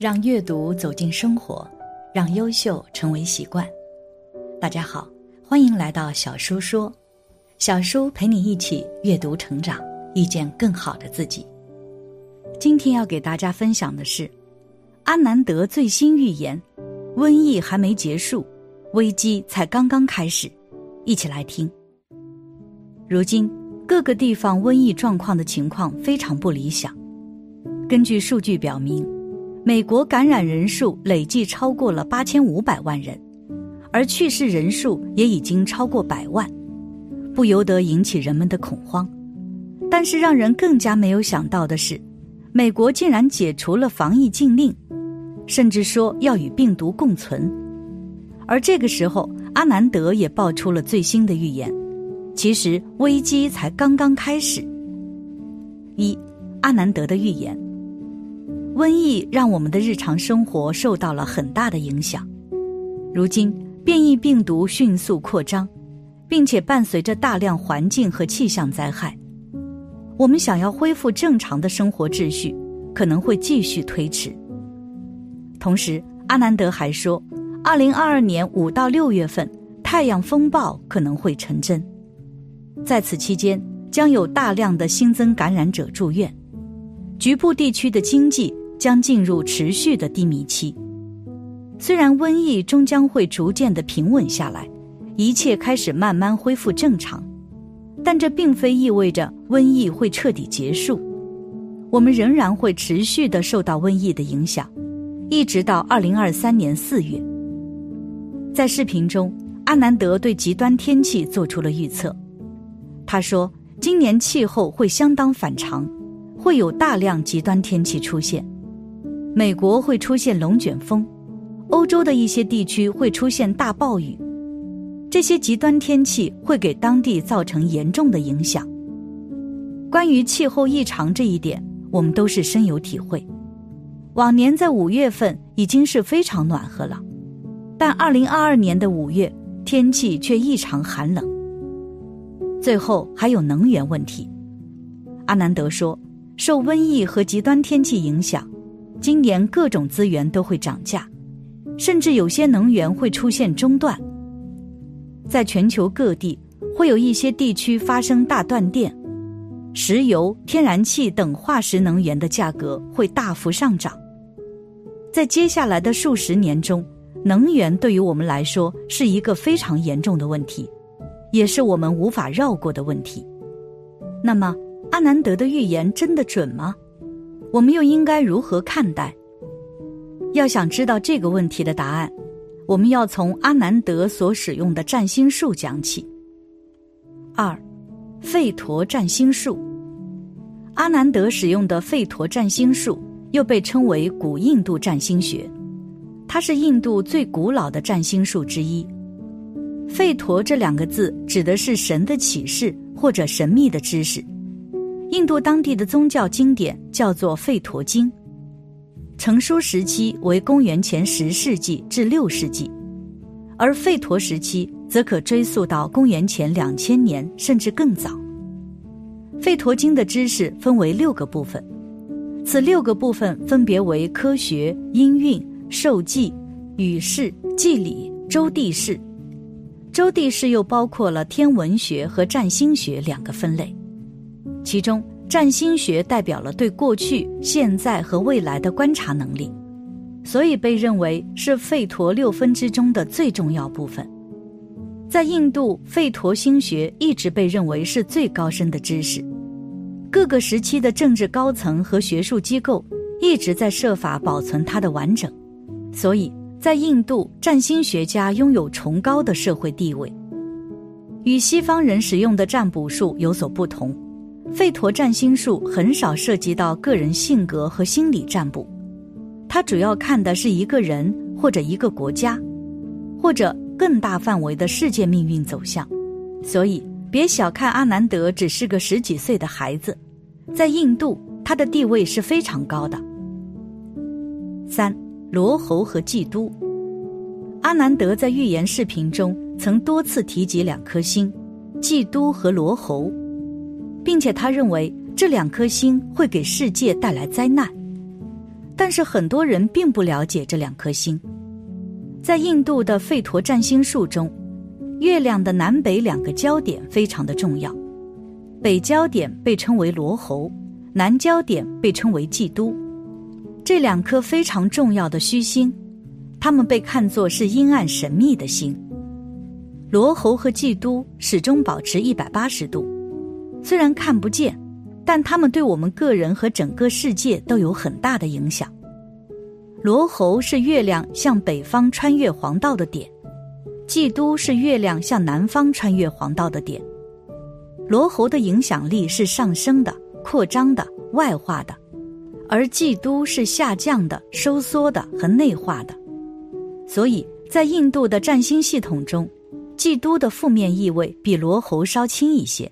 让阅读走进生活，让优秀成为习惯。大家好，欢迎来到小叔说，小叔陪你一起阅读成长，遇见更好的自己。今天要给大家分享的是阿南德最新预言：瘟疫还没结束，危机才刚刚开始。一起来听。如今各个地方瘟疫状况的情况非常不理想。根据数据表明，美国感染人数累计超过了八千五百万人，而去世人数也已经超过百万，不由得引起人们的恐慌。但是让人更加没有想到的是，美国竟然解除了防疫禁令，甚至说要与病毒共存。而这个时候，阿南德也爆出了最新的预言：其实危机才刚刚开始。一，阿南德的预言。瘟疫让我们的日常生活受到了很大的影响。如今，变异病毒迅速扩张，并且伴随着大量环境和气象灾害。我们想要恢复正常的生活秩序，可能会继续推迟。同时，阿南德还说，二零二二年五到六月份，太阳风暴可能会成真。在此期间，将有大量的新增感染者住院，局部地区的经济。将进入持续的低迷期。虽然瘟疫终将会逐渐的平稳下来，一切开始慢慢恢复正常，但这并非意味着瘟疫会彻底结束。我们仍然会持续的受到瘟疫的影响，一直到二零二三年四月。在视频中，阿南德对极端天气做出了预测。他说，今年气候会相当反常，会有大量极端天气出现。美国会出现龙卷风，欧洲的一些地区会出现大暴雨，这些极端天气会给当地造成严重的影响。关于气候异常这一点，我们都是深有体会。往年在五月份已经是非常暖和了，但二零二二年的五月天气却异常寒冷。最后还有能源问题，阿南德说，受瘟疫和极端天气影响。今年各种资源都会涨价，甚至有些能源会出现中断。在全球各地，会有一些地区发生大断电，石油、天然气等化石能源的价格会大幅上涨。在接下来的数十年中，能源对于我们来说是一个非常严重的问题，也是我们无法绕过的问题。那么，阿南德的预言真的准吗？我们又应该如何看待？要想知道这个问题的答案，我们要从阿南德所使用的占星术讲起。二，吠陀占星术。阿南德使用的吠陀占星术又被称为古印度占星学，它是印度最古老的占星术之一。吠陀这两个字指的是神的启示或者神秘的知识。印度当地的宗教经典叫做《吠陀经》，成书时期为公元前十世纪至六世纪，而吠陀时期则可追溯到公元前两千年甚至更早。《吠陀经》的知识分为六个部分，此六个部分分别为科学、音韵、受记、语事、祭礼、周地士。周地士又包括了天文学和占星学两个分类。其中，占星学代表了对过去、现在和未来的观察能力，所以被认为是吠陀六分之中的最重要部分。在印度，吠陀星学一直被认为是最高深的知识。各个时期的政治高层和学术机构一直在设法保存它的完整，所以在印度，占星学家拥有崇高的社会地位。与西方人使用的占卜术有所不同。吠陀占星术很少涉及到个人性格和心理占卜，它主要看的是一个人或者一个国家，或者更大范围的世界命运走向。所以，别小看阿南德只是个十几岁的孩子，在印度他的地位是非常高的。三罗侯和基督，阿南德在预言视频中曾多次提及两颗星，基督和罗侯。并且他认为这两颗星会给世界带来灾难。但是很多人并不了解这两颗星。在印度的吠陀占星术中，月亮的南北两个焦点非常的重要，北焦点被称为罗喉，南焦点被称为季都。这两颗非常重要的虚星，它们被看作是阴暗神秘的星。罗喉和季都始终保持一百八十度，虽然看不见，但它们对我们个人和整个世界都有很大的影响。罗喉是月亮向北方穿越黄道的点，季都是月亮向南方穿越黄道的点。罗喉的影响力是上升的、扩张的、外化的，而季都是下降的、收缩的和内化的。所以在印度的占星系统中，季都的负面意味比罗喉稍轻一些。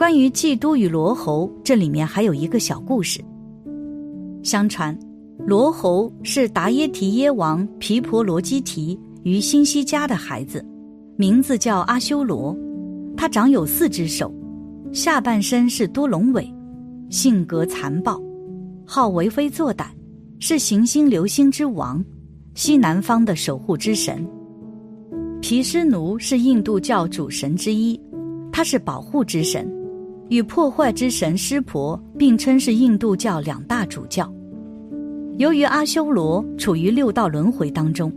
关于季都与罗喉，这里面还有一个小故事。相传。罗侯是达耶提耶王毗婆罗基提与新西迦的孩子，名字叫阿修罗。他长有四只手，下半身是多龙尾，性格残暴，好为非作歹，是行星流星之王，西南方的守护之神。毗湿奴是印度教主神之一，他是保护之神，与破坏之神湿婆并称是印度教两大主教。由于阿修罗处于六道轮回当中，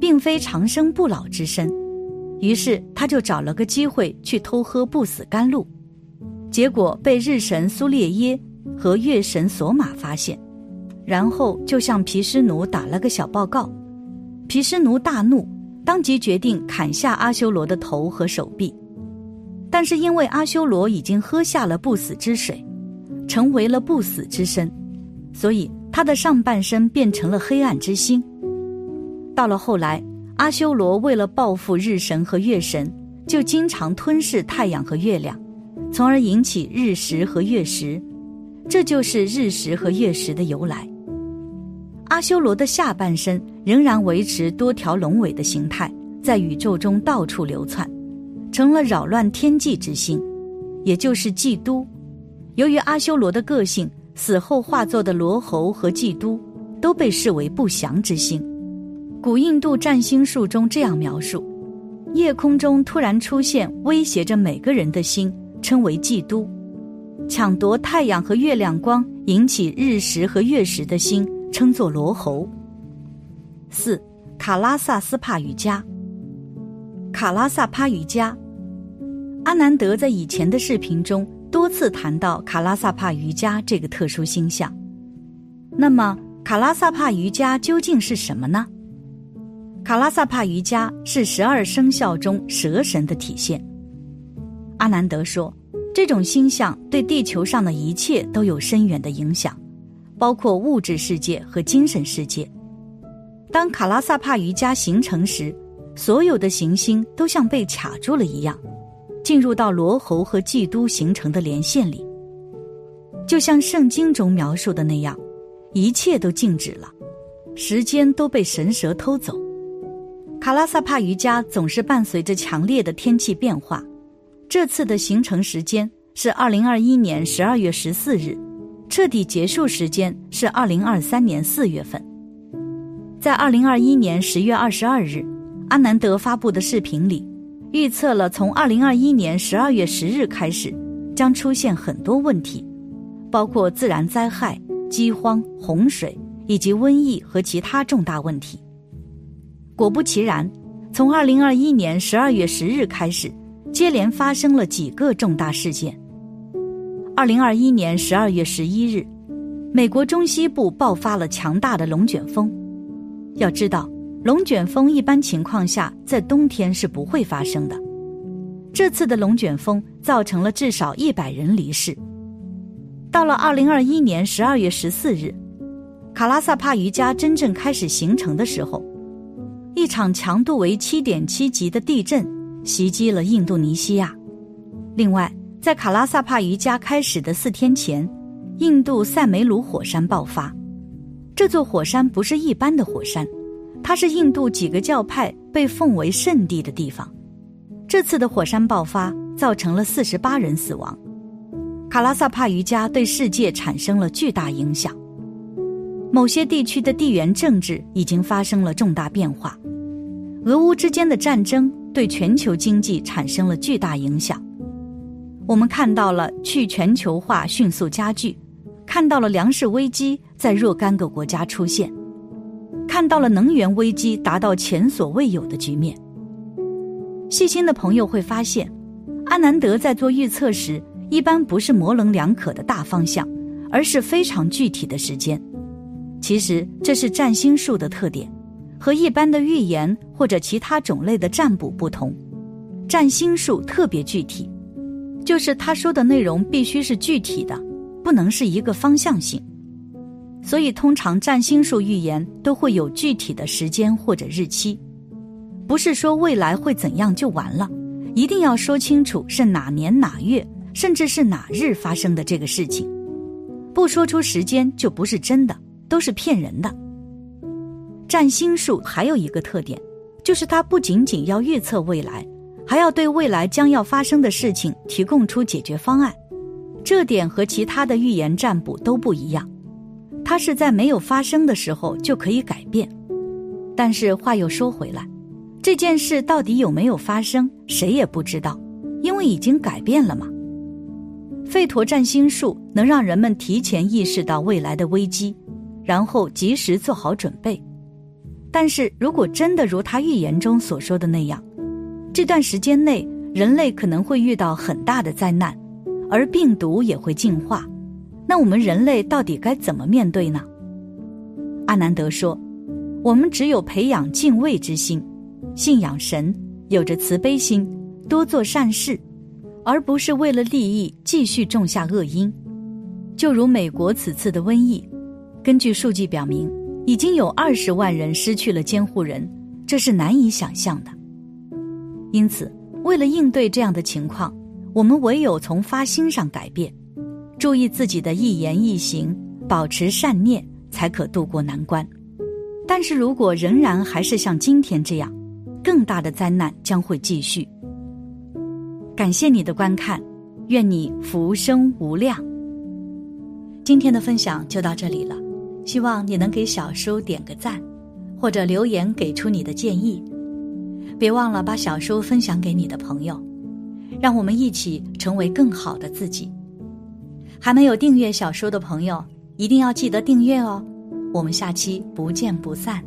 并非长生不老之身，于是他就找了个机会去偷喝不死甘露，结果被日神苏列耶和月神索玛发现，然后就向毗湿奴打了个小报告。毗湿奴大怒，当即决定砍下阿修罗的头和手臂，但是因为阿修罗已经喝下了不死之水，成为了不死之身，所以。他的上半身变成了黑暗之星。到了后来，阿修罗为了报复日神和月神，就经常吞噬太阳和月亮，从而引起日食和月食，这就是日食和月食的由来。阿修罗的下半身仍然维持多条龙尾的形态，在宇宙中到处流窜，成了扰乱天际之星，也就是嫉都。由于阿修罗的个性。死后化作的罗侯和祭都，都被视为不祥之星。古印度占星术中这样描述：夜空中突然出现威胁着每个人的心，称为祭都；抢夺太阳和月亮光，引起日食和月食的星，称作罗侯。四卡拉萨斯帕瑜伽。卡拉萨帕瑜伽，阿南德在以前的视频中。多次谈到卡拉萨帕瑜伽这个特殊星象，那么卡拉萨帕瑜伽究竟是什么呢？卡拉萨帕瑜伽是十二生肖中蛇神的体现。阿南德说，这种星象对地球上的一切都有深远的影响，包括物质世界和精神世界。当卡拉萨帕瑜伽形成时，所有的行星都像被卡住了一样。进入到罗喉和基督形成的连线里，就像圣经中描述的那样，一切都静止了，时间都被神蛇偷走。卡拉萨帕瑜伽总是伴随着强烈的天气变化，这次的形成时间是二零二一年十二月十四日，彻底结束时间是二零二三年四月份。在二零二一年十月二十二日，阿南德发布的视频里。预测了从二零二一年十二月十日开始，将出现很多问题，包括自然灾害、饥荒、洪水以及瘟疫和其他重大问题。果不其然，从二零二一年十二月十日开始，接连发生了几个重大事件。二零二一年十二月十一日，美国中西部爆发了强大的龙卷风。要知道。龙卷风一般情况下在冬天是不会发生的，这次的龙卷风造成了至少一百人离世。到了二零二一年十二月十四日，卡拉萨帕瑜伽真正开始形成的时候，一场强度为七点七级的地震袭击了印度尼西亚。另外，在卡拉萨帕瑜伽开始的四天前，印度塞梅鲁火山爆发。这座火山不是一般的火山。它是印度几个教派被奉为圣地的地方。这次的火山爆发造成了四十八人死亡。卡拉萨帕瑜伽对世界产生了巨大影响。某些地区的地缘政治已经发生了重大变化，俄乌之间的战争对全球经济产生了巨大影响。我们看到了去全球化迅速加剧，看到了粮食危机在若干个国家出现，看到了能源危机达到前所未有的局面。细心的朋友会发现，阿南德在做预测时，一般不是模棱两可的大方向，而是非常具体的时间。其实这是占星术的特点，和一般的预言或者其他种类的占卜不同。占星术特别具体，就是他说的内容必须是具体的，不能是一个方向性。所以通常占星术预言都会有具体的时间或者日期，不是说未来会怎样就完了，一定要说清楚是哪年哪月，甚至是哪日发生的这个事情。不说出时间就不是真的。都是骗人的。占星术还有一个特点，就是它不仅仅要预测未来，还要对未来将要发生的事情提供出解决方案。这点和其他的预言占卜都不一样，它是在没有发生的时候就可以改变。但是话又说回来，这件事到底有没有发生，谁也不知道，因为已经改变了嘛。费陀占星术能让人们提前意识到未来的危机。然后及时做好准备，但是如果真的如他预言中所说的那样，这段时间内人类可能会遇到很大的灾难，而病毒也会进化，那我们人类到底该怎么面对呢？阿南德说：“我们只有培养敬畏之心，信仰神，有着慈悲心，多做善事，而不是为了利益继续种下恶因，就如美国此次的瘟疫。”根据数据表明，已经有二十万人失去了监护人，这是难以想象的。因此，为了应对这样的情况，我们唯有从发心上改变，注意自己的一言一行，保持善念，才可渡过难关。但是如果仍然还是像今天这样，更大的灾难将会继续。感谢你的观看，愿你福生无量。今天的分享就到这里了。希望你能给小叔点个赞，或者留言给出你的建议。别忘了把小叔分享给你的朋友，让我们一起成为更好的自己。还没有订阅小说的朋友，一定要记得订阅哦。我们下期不见不散。